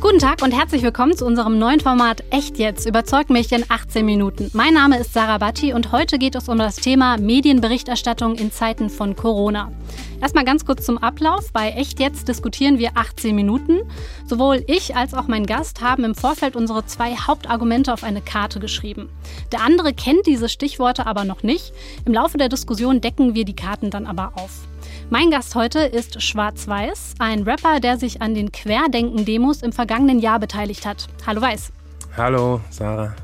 Guten Tag und herzlich willkommen zu unserem neuen Format Echt jetzt. Überzeugt mich in 18 Minuten. Mein Name ist Sarah Batti und heute geht es um das Thema Medienberichterstattung in Zeiten von Corona. Erstmal ganz kurz zum Ablauf. Bei Echt jetzt diskutieren wir 18 Minuten. Sowohl ich als auch mein Gast haben im Vorfeld unsere zwei Hauptargumente auf eine Karte geschrieben. Der andere kennt diese Stichworte aber noch nicht. Im Laufe der Diskussion decken wir die Karten dann aber auf. Mein Gast heute ist Schwarz-Weiß, ein Rapper, der sich an den Querdenken-Demos im vergangenen Jahr beteiligt hat. Hallo Weiß. Hallo, Sarah.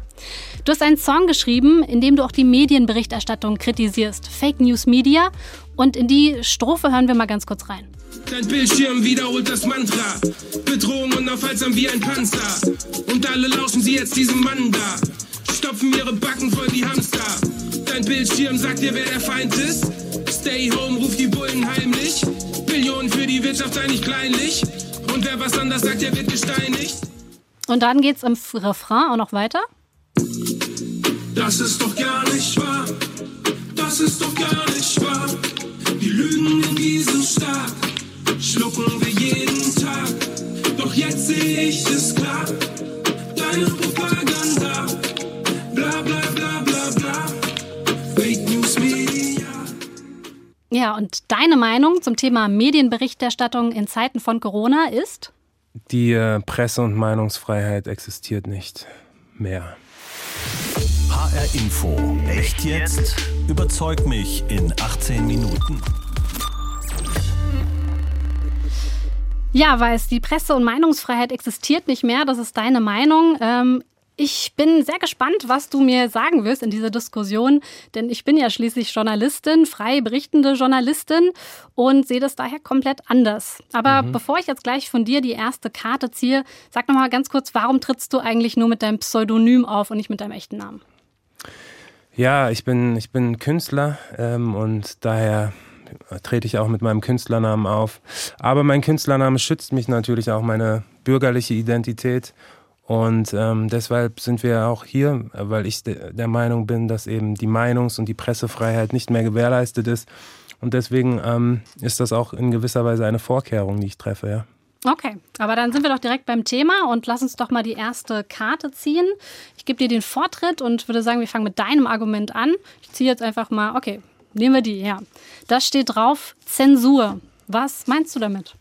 Du hast einen Song geschrieben, in dem du auch die Medienberichterstattung kritisierst, Fake News Media. Und in die Strophe hören wir mal ganz kurz rein. Dein Bildschirm wiederholt das Mantra. Bedrohung unaufhaltsam wie ein Panzer. Und alle lauschen sie jetzt diesem Mann da. Stopfen ihre Backen voll wie Hamster. Dein Bildschirm sagt dir, wer der Feind ist. Stay home, ruft die Bullen heimlich. Billionen für die Wirtschaft sei nicht kleinlich. Und wer was anders sagt, der wird gesteinigt. Und dann geht's im Refrain auch noch weiter. Das ist doch gar nicht wahr. Das ist doch gar nicht wahr. Die Lügen in diesem Staat schlucken wir jeden Tag. Doch jetzt sehe ich es klar. Deine Propaganda. Ja, und deine Meinung zum Thema Medienberichterstattung in Zeiten von Corona ist? Die äh, Presse- und Meinungsfreiheit existiert nicht mehr. HR Info. Echt jetzt? Überzeug mich in 18 Minuten. Ja, Weiß, die Presse- und Meinungsfreiheit existiert nicht mehr. Das ist deine Meinung. Ähm, ich bin sehr gespannt, was du mir sagen wirst in dieser Diskussion, denn ich bin ja schließlich Journalistin, frei berichtende Journalistin und sehe das daher komplett anders. Aber mhm. bevor ich jetzt gleich von dir die erste Karte ziehe, sag noch mal ganz kurz, warum trittst du eigentlich nur mit deinem Pseudonym auf und nicht mit deinem echten Namen? Ja, ich bin, ich bin Künstler ähm, und daher trete ich auch mit meinem Künstlernamen auf. Aber mein Künstlername schützt mich natürlich auch meine bürgerliche Identität. Und ähm, deshalb sind wir auch hier, weil ich de der Meinung bin, dass eben die Meinungs- und die Pressefreiheit nicht mehr gewährleistet ist. Und deswegen ähm, ist das auch in gewisser Weise eine Vorkehrung, die ich treffe, ja. Okay, aber dann sind wir doch direkt beim Thema und lass uns doch mal die erste Karte ziehen. Ich gebe dir den Vortritt und würde sagen, wir fangen mit deinem Argument an. Ich ziehe jetzt einfach mal, okay, nehmen wir die, ja. Da steht drauf Zensur. Was meinst du damit?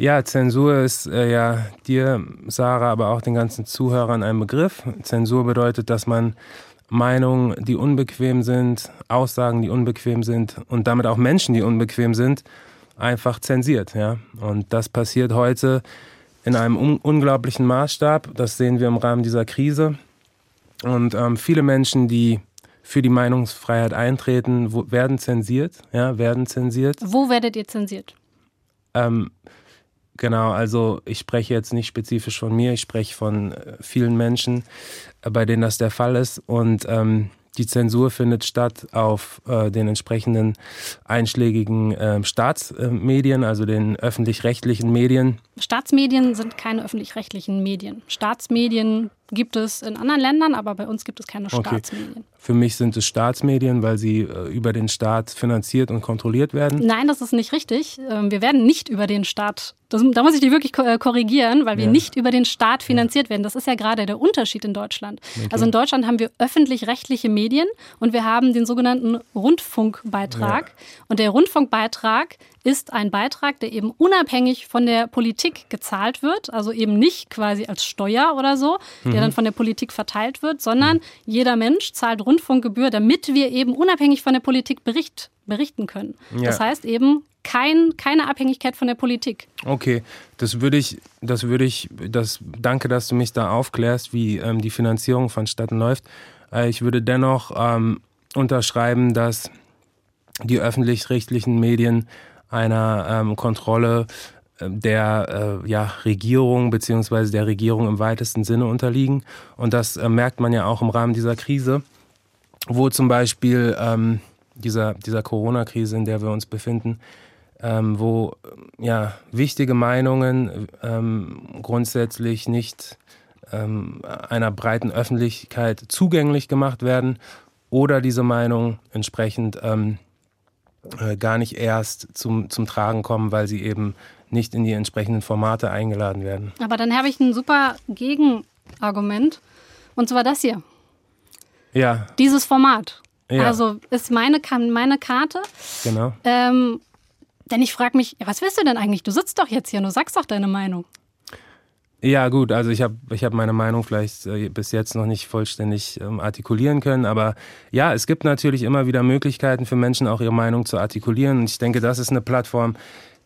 Ja, Zensur ist äh, ja dir, Sarah, aber auch den ganzen Zuhörern ein Begriff. Zensur bedeutet, dass man Meinungen, die unbequem sind, Aussagen, die unbequem sind und damit auch Menschen, die unbequem sind, einfach zensiert. Ja? Und das passiert heute in einem un unglaublichen Maßstab. Das sehen wir im Rahmen dieser Krise. Und ähm, viele Menschen, die für die Meinungsfreiheit eintreten, wo, werden zensiert. Ja, werden zensiert. Wo werdet ihr zensiert? Ähm, Genau, also ich spreche jetzt nicht spezifisch von mir, ich spreche von äh, vielen Menschen, äh, bei denen das der Fall ist. Und ähm, die Zensur findet statt auf äh, den entsprechenden einschlägigen äh, Staatsmedien, also den öffentlich-rechtlichen Medien. Staatsmedien sind keine öffentlich-rechtlichen Medien. Staatsmedien gibt es in anderen Ländern, aber bei uns gibt es keine okay. Staatsmedien. Für mich sind es Staatsmedien, weil sie äh, über den Staat finanziert und kontrolliert werden. Nein, das ist nicht richtig. Ähm, wir werden nicht über den Staat, das, da muss ich dich wirklich äh, korrigieren, weil wir ja. nicht über den Staat finanziert ja. werden. Das ist ja gerade der Unterschied in Deutschland. Okay. Also in Deutschland haben wir öffentlich-rechtliche Medien und wir haben den sogenannten Rundfunkbeitrag. Ja. Und der Rundfunkbeitrag ist ein Beitrag, der eben unabhängig von der Politik gezahlt wird, also eben nicht quasi als Steuer oder so, mhm. Der dann von der Politik verteilt wird, sondern mhm. jeder Mensch zahlt Rundfunkgebühr, damit wir eben unabhängig von der Politik Bericht, berichten können. Ja. Das heißt eben kein, keine Abhängigkeit von der Politik. Okay, das würde ich, das würde ich, das, danke, dass du mich da aufklärst, wie ähm, die Finanzierung vonstatten läuft. Äh, ich würde dennoch ähm, unterschreiben, dass die öffentlich-rechtlichen Medien einer ähm, Kontrolle der äh, ja, Regierung beziehungsweise der Regierung im weitesten Sinne unterliegen. Und das äh, merkt man ja auch im Rahmen dieser Krise, wo zum Beispiel ähm, dieser, dieser Corona-Krise, in der wir uns befinden, ähm, wo ja, wichtige Meinungen ähm, grundsätzlich nicht ähm, einer breiten Öffentlichkeit zugänglich gemacht werden oder diese Meinung entsprechend ähm, äh, gar nicht erst zum, zum Tragen kommen, weil sie eben nicht in die entsprechenden Formate eingeladen werden. Aber dann habe ich ein super Gegenargument. Und zwar das hier. Ja. Dieses Format. Ja. Also ist meine, meine Karte. Genau. Ähm, denn ich frage mich, was willst du denn eigentlich? Du sitzt doch jetzt hier und du sagst doch deine Meinung. Ja, gut, also ich habe ich hab meine Meinung vielleicht äh, bis jetzt noch nicht vollständig ähm, artikulieren können, aber ja, es gibt natürlich immer wieder Möglichkeiten für Menschen auch ihre Meinung zu artikulieren. Und ich denke, das ist eine Plattform,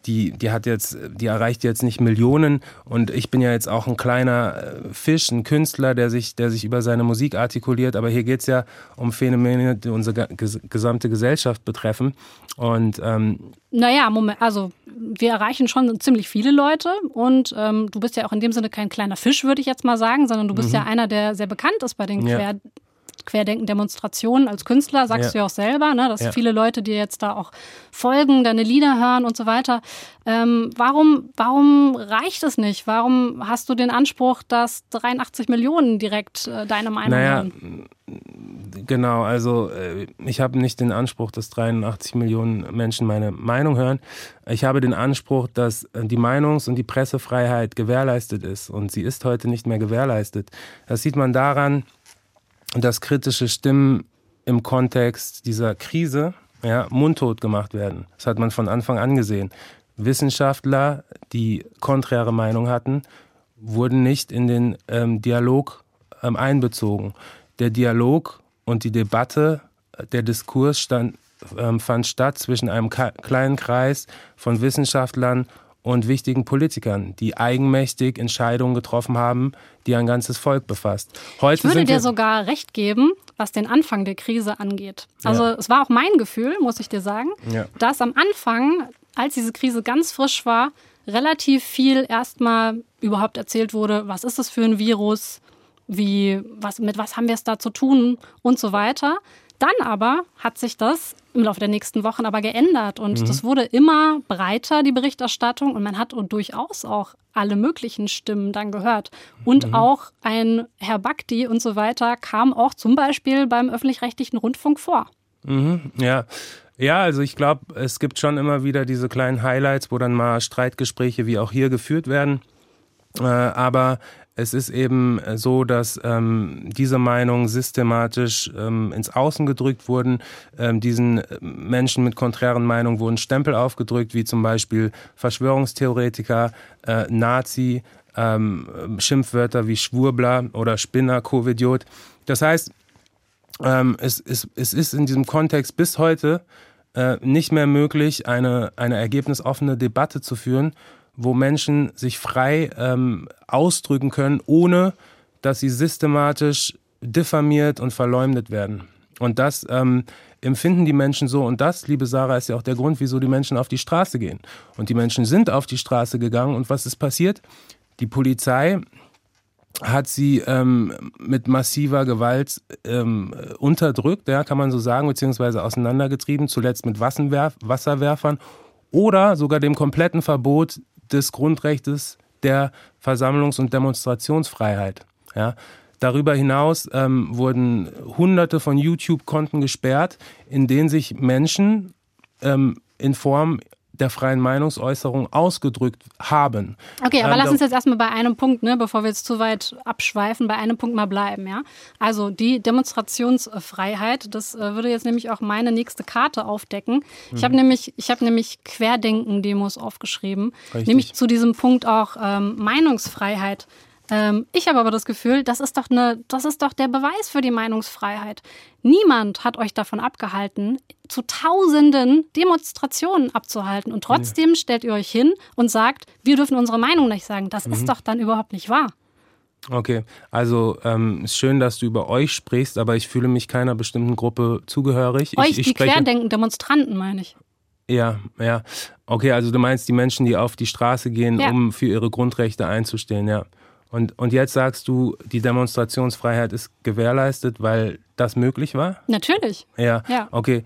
die, die hat jetzt, die erreicht jetzt nicht Millionen und ich bin ja jetzt auch ein kleiner äh, Fisch, ein Künstler, der sich, der sich über seine Musik artikuliert, aber hier geht es ja um Phänomene, die unsere gesamte Gesellschaft betreffen und ähm, naja, Moment, also wir erreichen schon ziemlich viele Leute und ähm, du bist ja auch in dem Sinne kein kleiner Fisch, würde ich jetzt mal sagen, sondern du bist mhm. ja einer, der sehr bekannt ist bei den ja. Quer Querdenken-Demonstrationen als Künstler, sagst ja. du ja auch selber, ne, dass ja. viele Leute dir jetzt da auch folgen, deine Lieder hören und so weiter. Ähm, warum, warum reicht es nicht? Warum hast du den Anspruch, dass 83 Millionen direkt äh, deine Meinung naja, hören? Genau, also äh, ich habe nicht den Anspruch, dass 83 Millionen Menschen meine Meinung hören. Ich habe den Anspruch, dass äh, die Meinungs- und die Pressefreiheit gewährleistet ist. Und sie ist heute nicht mehr gewährleistet. Das sieht man daran, dass kritische Stimmen im Kontext dieser Krise ja, mundtot gemacht werden. Das hat man von Anfang an gesehen. Wissenschaftler, die konträre Meinung hatten, wurden nicht in den ähm, Dialog ähm, einbezogen. Der Dialog und die Debatte, der Diskurs stand, ähm, fand statt zwischen einem kleinen Kreis von Wissenschaftlern und wichtigen Politikern, die eigenmächtig Entscheidungen getroffen haben, die ein ganzes Volk befasst. Heute ich würde dir sogar recht geben, was den Anfang der Krise angeht. Also ja. es war auch mein Gefühl, muss ich dir sagen, ja. dass am Anfang, als diese Krise ganz frisch war, relativ viel erstmal überhaupt erzählt wurde, was ist das für ein Virus, wie, was, mit was haben wir es da zu tun und so weiter. Dann aber hat sich das im Laufe der nächsten Wochen aber geändert und mhm. das wurde immer breiter, die Berichterstattung und man hat durchaus auch alle möglichen Stimmen dann gehört. Und mhm. auch ein Herr Bakti und so weiter kam auch zum Beispiel beim öffentlich-rechtlichen Rundfunk vor. Mhm. Ja. Ja, also ich glaube, es gibt schon immer wieder diese kleinen Highlights, wo dann mal Streitgespräche wie auch hier geführt werden. Äh, aber es ist eben äh, so, dass ähm, diese Meinungen systematisch ähm, ins Außen gedrückt wurden. Ähm, diesen äh, Menschen mit konträren Meinungen wurden Stempel aufgedrückt, wie zum Beispiel Verschwörungstheoretiker, äh, Nazi, ähm, Schimpfwörter wie Schwurbler oder Spinner, Covidiot. Das heißt, ähm, es, es, es ist in diesem Kontext bis heute äh, nicht mehr möglich, eine, eine ergebnisoffene Debatte zu führen, wo Menschen sich frei ähm, ausdrücken können, ohne dass sie systematisch diffamiert und verleumdet werden. Und das ähm, empfinden die Menschen so. Und das, liebe Sarah, ist ja auch der Grund, wieso die Menschen auf die Straße gehen. Und die Menschen sind auf die Straße gegangen. Und was ist passiert? Die Polizei hat sie ähm, mit massiver Gewalt ähm, unterdrückt, ja, kann man so sagen, beziehungsweise auseinandergetrieben, zuletzt mit Wasserwerfern oder sogar dem kompletten Verbot des Grundrechts der Versammlungs- und Demonstrationsfreiheit. Ja. Darüber hinaus ähm, wurden hunderte von YouTube-Konten gesperrt, in denen sich Menschen ähm, in Form der freien Meinungsäußerung ausgedrückt haben. Okay, aber ähm, lass uns jetzt erstmal bei einem Punkt, ne, bevor wir jetzt zu weit abschweifen, bei einem Punkt mal bleiben, ja. Also die Demonstrationsfreiheit, das äh, würde jetzt nämlich auch meine nächste Karte aufdecken. Mhm. Ich habe nämlich, ich habe nämlich Querdenken-Demos aufgeschrieben, Richtig. nämlich zu diesem Punkt auch ähm, Meinungsfreiheit. Ähm, ich habe aber das Gefühl, das ist doch eine, das ist doch der Beweis für die Meinungsfreiheit. Niemand hat euch davon abgehalten, zu tausenden Demonstrationen abzuhalten. Und trotzdem ja. stellt ihr euch hin und sagt, wir dürfen unsere Meinung nicht sagen. Das mhm. ist doch dann überhaupt nicht wahr. Okay, also ähm, ist schön, dass du über euch sprichst, aber ich fühle mich keiner bestimmten Gruppe zugehörig. Euch, ich, ich die Querdenken, Demonstranten, meine ich. Ja, ja. Okay, also du meinst die Menschen, die auf die Straße gehen, ja. um für ihre Grundrechte einzustehen, ja. Und, und jetzt sagst du, die Demonstrationsfreiheit ist gewährleistet, weil das möglich war? Natürlich. Ja. ja. Okay.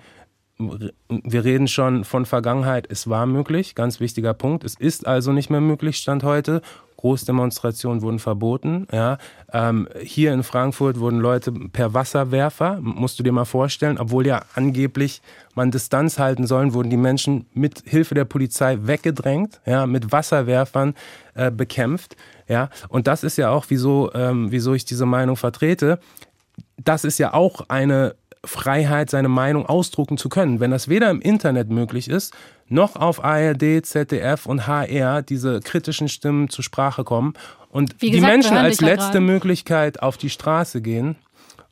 Wir reden schon von Vergangenheit. Es war möglich, ganz wichtiger Punkt. Es ist also nicht mehr möglich, Stand heute. Großdemonstrationen wurden verboten. Ja. Ähm, hier in Frankfurt wurden Leute per Wasserwerfer, musst du dir mal vorstellen, obwohl ja angeblich man Distanz halten sollen, wurden die Menschen mit Hilfe der Polizei weggedrängt, ja, mit Wasserwerfern äh, bekämpft. Ja. Und das ist ja auch, wieso, ähm, wieso ich diese Meinung vertrete. Das ist ja auch eine Freiheit, seine Meinung ausdrucken zu können. Wenn das weder im Internet möglich ist, noch auf ARD, ZDF und HR diese kritischen Stimmen zur Sprache kommen und Wie die gesagt, Menschen als letzte gerade. Möglichkeit auf die Straße gehen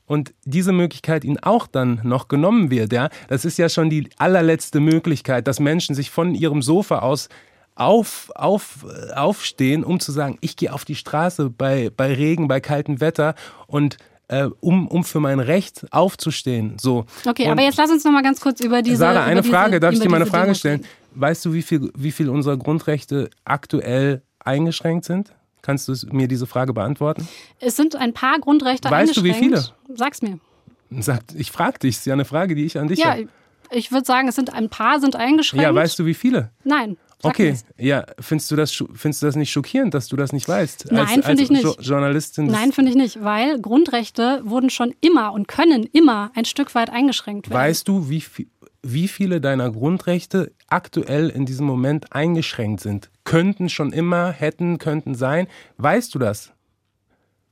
und diese Möglichkeit ihnen auch dann noch genommen wird, ja, das ist ja schon die allerletzte Möglichkeit, dass Menschen sich von ihrem Sofa aus auf, auf, aufstehen, um zu sagen, ich gehe auf die Straße bei, bei Regen, bei kaltem Wetter und äh, um, um für mein Recht aufzustehen. So. Okay, und aber jetzt lass uns noch mal ganz kurz über diese. Sarah, eine diese, Frage, darf ich dir mal eine Frage Demos stellen? Weißt du, wie viel, wie viel unserer Grundrechte aktuell eingeschränkt sind? Kannst du mir diese Frage beantworten? Es sind ein paar Grundrechte Weißt du, wie eingeschränkt. Sag's mir. Sagt, ich frage dich, ist ja eine Frage, die ich an dich Ja, habe. ich würde sagen, es sind ein paar sind eingeschränkt. Ja, weißt du, wie viele? Nein. Okay, ja, findest du das findest du das nicht schockierend, dass du das nicht weißt? Nein, finde ich nicht. Jo Journalistin. Nein, finde ich nicht, weil Grundrechte wurden schon immer und können immer ein Stück weit eingeschränkt werden. Weißt du, wie, wie viele deiner Grundrechte aktuell in diesem Moment eingeschränkt sind? Könnten schon immer, hätten, könnten sein. Weißt du das?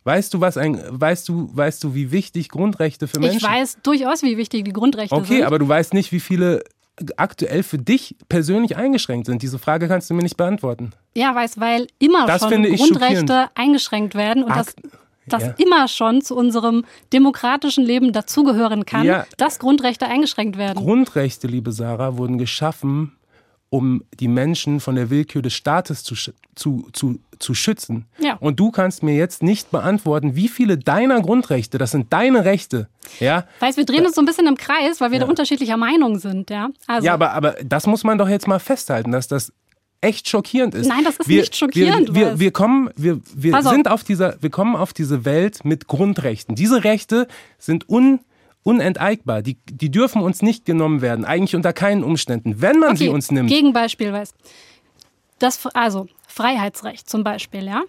Weißt du, was ein, weißt du, weißt du, wie wichtig Grundrechte für Menschen ich weiß durchaus, wie wichtig die Grundrechte Okay, sind. aber du weißt nicht, wie viele aktuell für dich persönlich eingeschränkt sind. Diese Frage kannst du mir nicht beantworten. ja, weiß, weil immer Das schon Grundrechte eingeschränkt werden und das, Akt- das ja. immer schon zu unserem demokratischen Leben dazugehören kann, Ja. dass Grundrechte eingeschränkt werden. Grundrechte, liebe Sarah, wurden geschaffen, um die Menschen von der Willkür des Staates zu, zu, zu, zu schützen. Ja. Und du kannst mir jetzt nicht beantworten, wie viele deiner Grundrechte, das sind deine Rechte, ja, Weißt, wir drehen uns so ein bisschen im Kreis, weil wir da unterschiedlicher Meinung sind, ja. Also, Ja, aber, aber das muss man doch jetzt mal festhalten, dass das echt schockierend ist. Nein, das ist nicht schockierend, Wir, wir, wir kommen, wir, wir auf. sind auf dieser, wir kommen auf diese Welt mit Grundrechten. Diese Rechte sind un, unenteignbar. Die, die dürfen uns nicht genommen werden. Eigentlich unter keinen Umständen. Wenn man sie uns nimmt. Gegenbeispiel, weiß. Das, also Freiheitsrecht zum Beispiel, ja,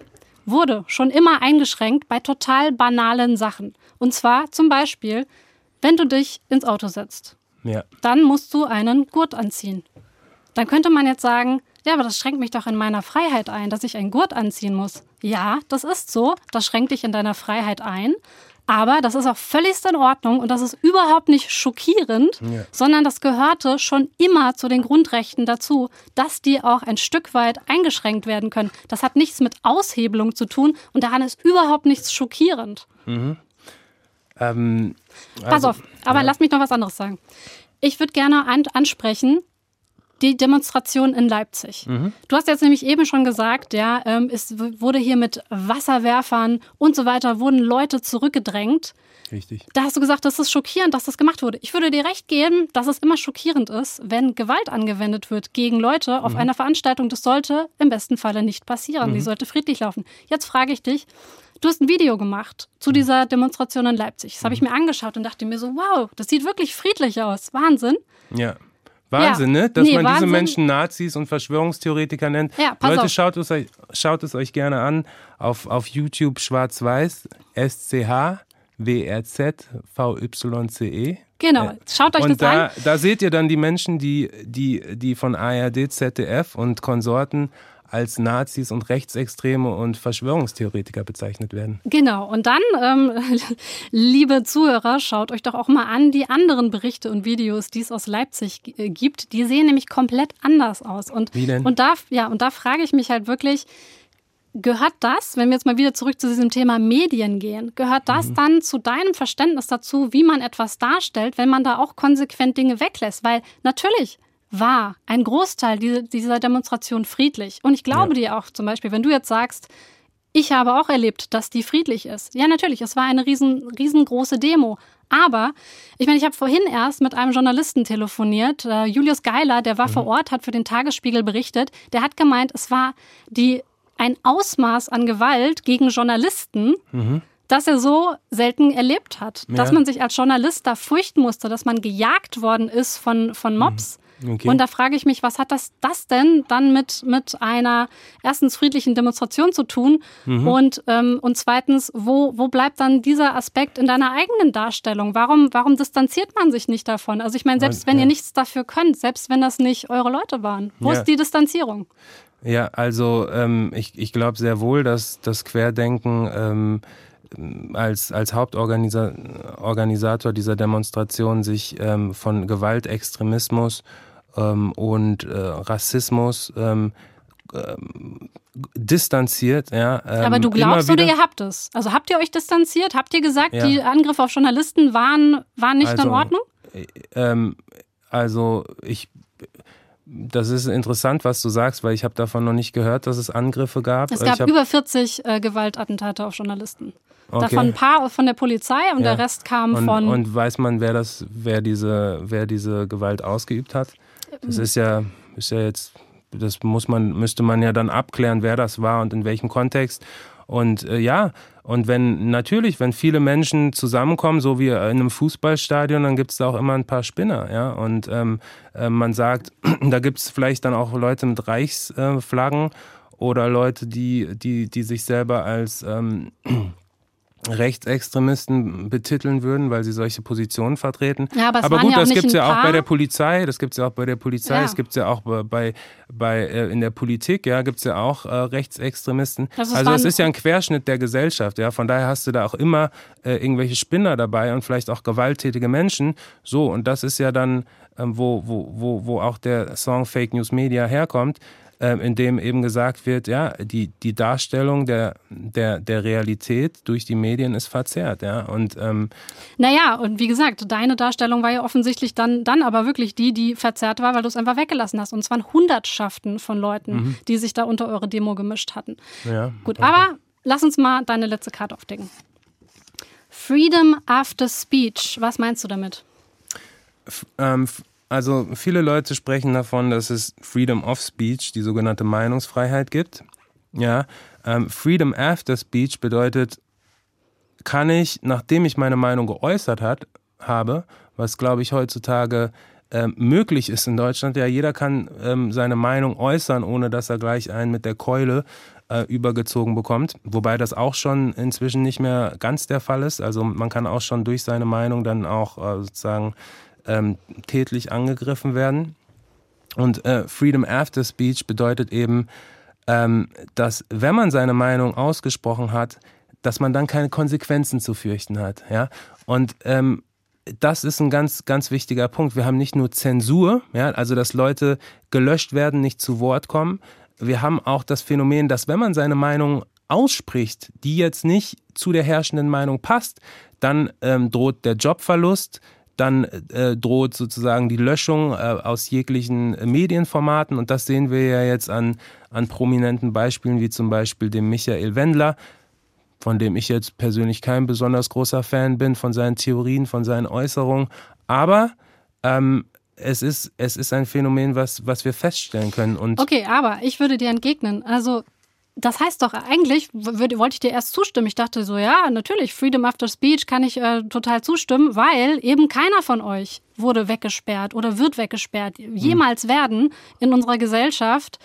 wurde schon immer eingeschränkt bei total banalen Sachen. Und zwar zum Beispiel, wenn du dich ins Auto setzt, Ja. dann musst du einen Gurt anziehen. Dann könnte man jetzt sagen, ja, aber das schränkt mich doch in meiner Freiheit ein, dass ich einen Gurt anziehen muss. Ja, das ist so, das schränkt dich in deiner Freiheit ein. Aber das ist auch völligst in Ordnung und das ist überhaupt nicht schockierend, sondern das gehörte schon immer zu den Grundrechten dazu, dass die auch ein Stück weit eingeschränkt werden können. Das hat nichts mit Aushebelung zu tun und daran ist überhaupt nichts schockierend. Ähm, Pass also, auf, aber lass mich noch was anderes sagen. Ich würde gerne an, ansprechen die Demonstration in Leipzig. Mhm. Du hast jetzt nämlich eben schon gesagt, ja, ähm, es wurde hier mit Wasserwerfern und so weiter, wurden Leute zurückgedrängt. Richtig. Da hast du gesagt, das ist schockierend, dass das gemacht wurde. Ich würde dir recht geben, dass es immer schockierend ist, wenn Gewalt angewendet wird gegen Leute Mhm. auf einer Veranstaltung. Das sollte im besten Falle nicht passieren. Mhm. Die sollte friedlich laufen. Jetzt frage ich dich, du hast ein Video gemacht zu Mhm. dieser Demonstration in Leipzig. Das habe ich mir angeschaut und dachte mir so, wow, das sieht wirklich friedlich aus. Wahnsinn. Ja. Wahnsinn, ne? Dass Nee, man diese Wahnsinn. Menschen Nazis und Verschwörungstheoretiker nennt. Ja, pass Leute, auf. schaut es, euch, schaut es euch gerne an auf, auf YouTube schwarz-weiß, S-C-H-W-R-Z-V-Y-C-E. Genau, Äh, schaut euch und das da, an. da seht ihr dann die Menschen, die, die, die von ARD, ZDF und Konsorten als Nazis und Rechtsextreme und Verschwörungstheoretiker bezeichnet werden. Genau. Und dann, ähm, liebe Zuhörer, schaut euch doch auch mal an die anderen Berichte und Videos, die es aus Leipzig äh, gibt. Die sehen nämlich komplett anders aus. Und, Wie denn? Und da, ja, und da frage ich mich halt wirklich, gehört das, wenn wir jetzt mal wieder zurück zu diesem Thema Medien gehen, gehört das Mhm. dann zu deinem Verständnis dazu, wie man etwas darstellt, wenn man da auch konsequent Dinge weglässt? Weil natürlich war ein Großteil diese- dieser Demonstration friedlich. Und ich glaube dir auch zum Beispiel, wenn du jetzt sagst, ich habe auch erlebt, dass die friedlich ist. Ja, natürlich, es war eine riesen, riesengroße Demo. Aber ich meine, ich habe vorhin erst mit einem Journalisten telefoniert, äh, Julius Geiler, der war vor Ort, hat für den Tagesspiegel berichtet. Der hat gemeint, es war die, ein Ausmaß an Gewalt gegen Journalisten, das er so selten erlebt hat. Dass Ja. man sich als Journalist da fürchten musste, dass man gejagt worden ist von, von Mobs. Okay. Und da frage ich mich, was hat das, das denn dann mit, mit einer erstens friedlichen Demonstration zu tun mhm. und, ähm, und zweitens, wo, wo bleibt dann dieser Aspekt in deiner eigenen Darstellung? Warum, warum distanziert man sich nicht davon? Also ich meine, selbst wenn ja. ihr nichts dafür könnt, selbst wenn das nicht eure Leute waren, wo ja. ist die Distanzierung? Ja, also ähm, ich, ich glaube sehr wohl, dass das Querdenken ähm, als, als Hauptorganisator dieser Demonstration sich ähm, von Gewaltextremismus und äh, Rassismus ähm, ähm, distanziert. Ja, ähm, Aber du glaubst oder ihr habt es? Also habt ihr euch distanziert? Habt ihr gesagt, ja. die Angriffe auf Journalisten waren, waren nicht also, in Ordnung? Äh, ähm, also ich das ist interessant, was du sagst, weil ich habe davon noch nicht gehört, dass es Angriffe gab. Es gab über 40 äh, Gewaltattentate auf Journalisten. Okay. Davon ein paar von der Polizei und ja. der Rest kam und, von. Und weiß man, wer das, wer diese, wer diese Gewalt ausgeübt hat? Das ist ja, ist ja jetzt, das muss man, müsste man ja dann abklären, wer das war und in welchem Kontext. Und äh, ja, und wenn natürlich, wenn viele Menschen zusammenkommen, so wie in einem Fußballstadion, dann gibt es da auch immer ein paar Spinner, ja. Und ähm, äh, man sagt, da gibt es vielleicht dann auch Leute mit Reichsflaggen oder Leute, die, die, die sich selber als ähm, Rechtsextremisten betiteln würden, weil sie solche Positionen vertreten. Ja, aber, aber gut, ja das gibt es ja auch bei der Polizei, das gibt es ja auch bei der Polizei, ja. es gibt es ja auch bei, bei äh, in der Politik, ja, gibt es ja auch äh, Rechtsextremisten. Das also es ist ja ein Querschnitt der Gesellschaft, ja. Von daher hast du da auch immer äh, irgendwelche Spinner dabei und vielleicht auch gewalttätige Menschen. So, und das ist ja dann, ähm, wo, wo, wo, wo auch der Song Fake News Media herkommt ähm, in dem eben gesagt wird, ja, die, die Darstellung der, der, der Realität durch die Medien ist verzerrt, ja. Und ähm, naja, und wie gesagt, deine Darstellung war ja offensichtlich dann, dann aber wirklich die, die verzerrt war, weil du es einfach weggelassen hast. Und es waren Hundertschaften von Leuten, mhm. die sich da unter eure Demo gemischt hatten. Ja, Gut, okay. aber lass uns mal deine letzte Karte aufdecken. Freedom after Speech, was meinst du damit? F ähm, also viele Leute sprechen davon, dass es Freedom of Speech, die sogenannte Meinungsfreiheit gibt. Ja, ähm, Freedom after Speech bedeutet, kann ich, nachdem ich meine Meinung geäußert hat, habe, was glaube ich heutzutage ähm, möglich ist in Deutschland, ja, jeder kann ähm, seine Meinung äußern, ohne dass er gleich einen mit der Keule äh, übergezogen bekommt. Wobei das auch schon inzwischen nicht mehr ganz der Fall ist. Also man kann auch schon durch seine Meinung dann auch äh, sozusagen ähm, tätlich angegriffen werden. Und äh, Freedom After Speech bedeutet eben, ähm, dass wenn man seine Meinung ausgesprochen hat, dass man dann keine Konsequenzen zu fürchten hat. Ja? Und ähm, das ist ein ganz, ganz wichtiger Punkt. Wir haben nicht nur Zensur, ja, also dass Leute gelöscht werden, nicht zu Wort kommen. Wir haben auch das Phänomen, dass wenn man seine Meinung ausspricht, die jetzt nicht zu der herrschenden Meinung passt, dann ähm, droht der Jobverlust, dann äh, droht sozusagen die Löschung äh, aus jeglichen Medienformaten. Und das sehen wir ja jetzt an, an prominenten Beispielen, wie zum Beispiel dem Michael Wendler, von dem ich jetzt persönlich kein besonders großer Fan bin, von seinen Theorien, von seinen Äußerungen. Aber ähm, es ist, es ist ein Phänomen, was, was wir feststellen können. Und okay, aber ich würde dir entgegnen. Also das heißt doch, eigentlich wollte ich dir erst zustimmen. Ich dachte so, ja, natürlich, Freedom After Speech kann ich äh, total zustimmen, weil eben keiner von euch wurde weggesperrt oder wird weggesperrt, jemals werden in unserer Gesellschaft,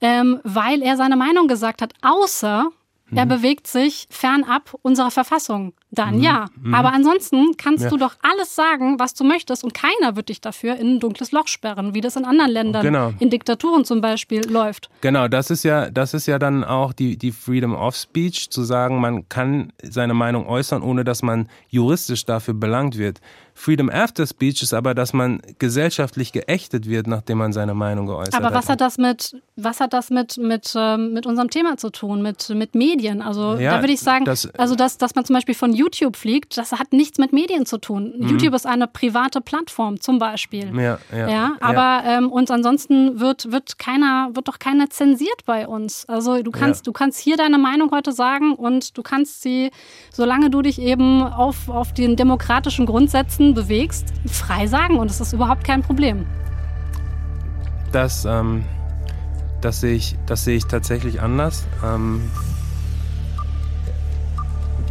ähm, weil er seine Meinung gesagt hat, außer er mhm. bewegt sich fernab unserer Verfassung. Dann mhm. ja. Mhm. Aber ansonsten kannst ja. du doch alles sagen, was du möchtest und keiner wird dich dafür in ein dunkles Loch sperren, wie das in anderen Ländern, genau. in Diktaturen zum Beispiel, läuft. Genau, das ist ja, das ist ja dann auch die, die Freedom of Speech, zu sagen, man kann seine Meinung äußern, ohne dass man juristisch dafür belangt wird. Freedom After Speech ist aber, dass man gesellschaftlich geächtet wird, nachdem man seine Meinung geäußert hat. Aber was hat das mit, was hat das mit, mit, ähm, mit unserem Thema zu tun, mit, mit Medien? Also ja, da würde ich sagen, das, also dass, dass man zum Beispiel von YouTube fliegt, das hat nichts mit Medien zu tun. Mhm. YouTube ist eine private Plattform zum Beispiel. Ja, ja, ja aber ja. Ähm, und ansonsten wird, wird keiner, wird doch keiner zensiert bei uns. Also du kannst, du kannst hier deine Meinung heute sagen und du kannst sie, solange du dich eben auf, auf den demokratischen Grundsätzen bewegst, frei sagen und es ist überhaupt kein Problem. Das, ähm, das sehe ich, das sehe ich tatsächlich anders. Ähm,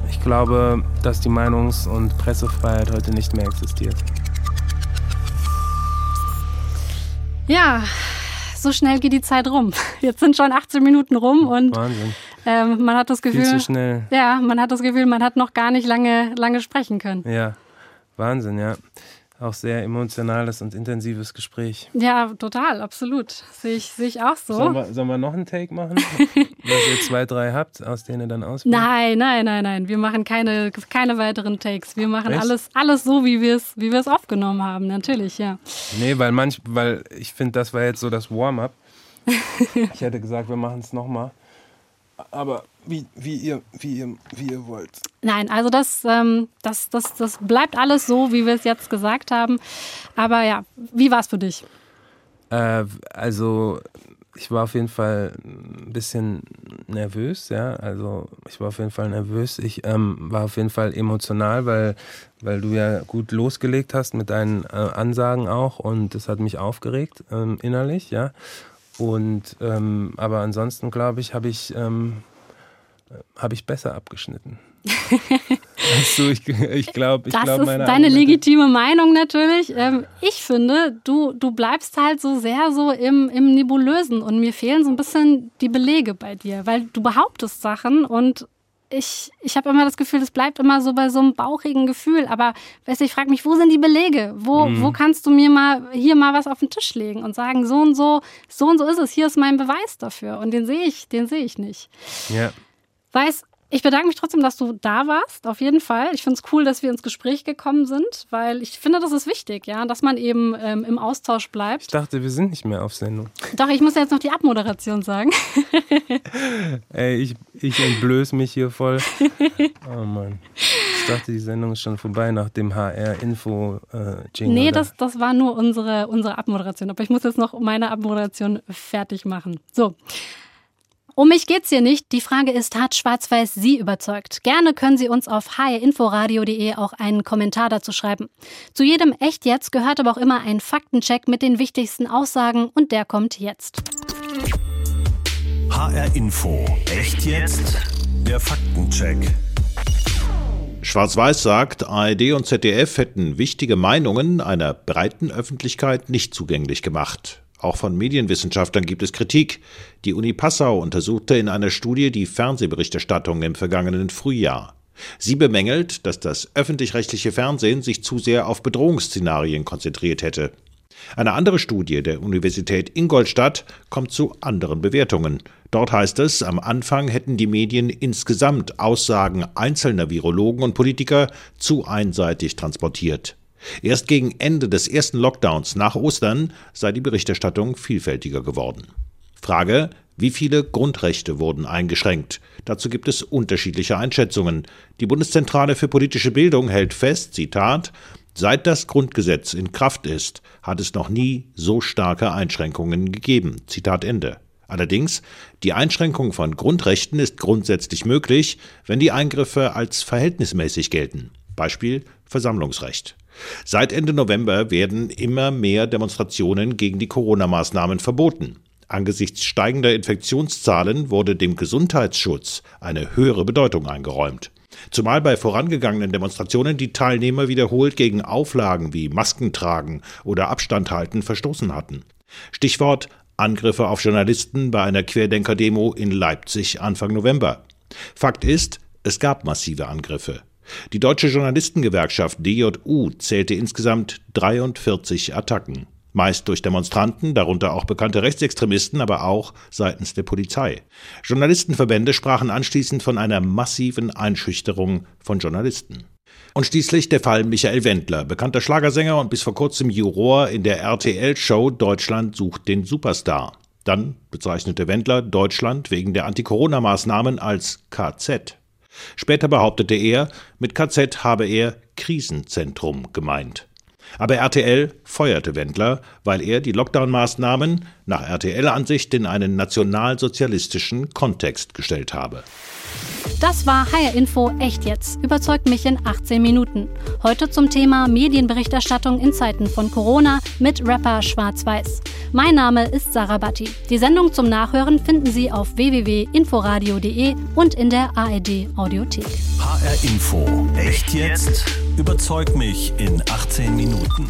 ich glaube, dass die Meinungs- und Pressefreiheit heute nicht mehr existiert. Ja, so schnell geht die Zeit rum. Jetzt sind schon 18 Minuten rum und ähm, man hat das Gefühl, ja, man hat das Gefühl, man hat noch gar nicht lange, lange sprechen können. Ja, Wahnsinn, ja. Auch sehr emotionales und intensives Gespräch. Ja, total, absolut. Sehe ich, sehe ich auch so. Sollen wir, sollen wir noch einen Take machen? dass ihr zwei, drei habt, aus denen ihr dann auswählt? Nein, nein, nein, nein. Wir machen keine, keine weiteren Takes. Wir machen Echt? alles, alles so, wie wir es, wie wir es aufgenommen haben. Natürlich, ja. Nee, weil manch, weil ich finde, das war jetzt so das Warm-up. ich hätte gesagt, wir machen es nochmal. Aber wie, wie, ihr, wie, ihr, wie ihr wollt. Nein, also das, ähm, das, das, das bleibt alles so, wie wir es jetzt gesagt haben. Aber ja, wie war es für dich? Äh, also, ich war auf jeden Fall ein bisschen nervös, ja. Also, ich war auf jeden Fall nervös. Ich ähm, war auf jeden Fall emotional, weil, weil du ja gut losgelegt hast mit deinen äh, Ansagen auch und das hat mich aufgeregt ähm, innerlich, ja. Und ähm, aber ansonsten glaube ich, habe ich ähm, habe ich besser abgeschnitten. weißt du, ich, ich glaube, ich Das glaube, ist deine Argumente- legitime Meinung natürlich. Ähm, ich finde, du, du bleibst halt so sehr so im, im Nebulösen und mir fehlen so ein bisschen die Belege bei dir, weil du behauptest Sachen und ich, ich habe immer das Gefühl, es bleibt immer so bei so einem bauchigen Gefühl. Aber weißt du, ich frage mich, wo sind die Belege? Wo, Mhm. wo kannst du mir mal hier mal was auf den Tisch legen und sagen, so und so, so und so ist es, hier ist mein Beweis dafür. Und den sehe ich, den sehe ich nicht. Ja. Weiß, ich bedanke mich trotzdem, dass du da warst, auf jeden Fall. Ich finde es cool, dass wir ins Gespräch gekommen sind, weil ich finde, das ist wichtig, ja, dass man eben ähm, im Austausch Ich bleibt. dachte, wir sind nicht mehr auf Sendung. Doch, ich muss jetzt noch die Abmoderation sagen. Ey, ich, ich entblöß mich hier voll. Oh Mann. Ich dachte, die Sendung ist schon vorbei nach dem HR-Info-Jingle. Nee, das, das war nur unsere, unsere Abmoderation. Aber ich muss jetzt noch meine Abmoderation fertig machen. So. Um mich geht's hier nicht. Die Frage ist, hat Schwarz-Weiß Sie überzeugt? Gerne können Sie uns auf hrinforadio.de auch einen Kommentar dazu schreiben. Zu jedem Echt jetzt gehört aber auch immer ein Faktencheck mit den wichtigsten Aussagen und der kommt jetzt. HR Info. Echt jetzt? Der Faktencheck. Schwarz-Weiß sagt, ARD und ZDF hätten wichtige Meinungen einer breiten Öffentlichkeit nicht zugänglich gemacht. Auch von Medienwissenschaftlern gibt es Kritik. Die Uni Passau untersuchte in einer Studie die Fernsehberichterstattung im vergangenen Frühjahr. Sie bemängelt, dass das öffentlich-rechtliche Fernsehen sich zu sehr auf Bedrohungsszenarien konzentriert hätte. Eine andere Studie der Universität Ingolstadt kommt zu anderen Bewertungen. Dort heißt es, am Anfang hätten die Medien insgesamt Aussagen einzelner Virologen und Politiker zu einseitig transportiert. Erst gegen Ende des ersten Lockdowns nach Ostern sei die Berichterstattung vielfältiger geworden. Frage, wie viele Grundrechte wurden eingeschränkt? Dazu gibt es unterschiedliche Einschätzungen. Die Bundeszentrale für politische Bildung hält fest, Zitat, Seit das Grundgesetz in Kraft ist, hat es noch nie so starke Einschränkungen gegeben. Zitat Ende. Allerdings, die Einschränkung von Grundrechten ist grundsätzlich möglich, wenn die Eingriffe als verhältnismäßig gelten. Beispiel Versammlungsrecht. Seit Ende November werden immer mehr Demonstrationen gegen die Corona-Maßnahmen verboten. Angesichts steigender Infektionszahlen wurde dem Gesundheitsschutz eine höhere Bedeutung eingeräumt. Zumal bei vorangegangenen Demonstrationen die Teilnehmer wiederholt gegen Auflagen wie Masken tragen oder Abstand halten verstoßen hatten. Stichwort Angriffe auf Journalisten bei einer Querdenker-Demo in Leipzig Anfang November. Fakt ist, es gab massive Angriffe. Die Deutsche Journalistengewerkschaft DJU zählte insgesamt 43 Attacken. Meist durch Demonstranten, darunter auch bekannte Rechtsextremisten, aber auch seitens der Polizei. Journalistenverbände sprachen anschließend von einer massiven Einschüchterung von Journalisten. Und schließlich der Fall Michael Wendler, bekannter Schlagersänger und bis vor kurzem Juror in der RTL-Show Deutschland sucht den Superstar. Dann bezeichnete Wendler Deutschland wegen der Anti-Corona-Maßnahmen als KZ. Später behauptete er, mit KZ habe er Krisenzentrum gemeint. Aber RTL feuerte Wendler, weil er die Lockdown-Maßnahmen nach RTL-Ansicht in einen nationalsozialistischen Kontext gestellt habe. Das war HR Info Echt jetzt. Überzeugt mich in 18 Minuten. Heute zum Thema Medienberichterstattung in Zeiten von Corona mit Rapper Schwarz-Weiß. Mein Name ist Sarah Batti. Die Sendung zum Nachhören finden Sie auf www.inforadio.de und in der ARD Audiothek. HR Info. Echt jetzt? Überzeug mich in 18 Minuten.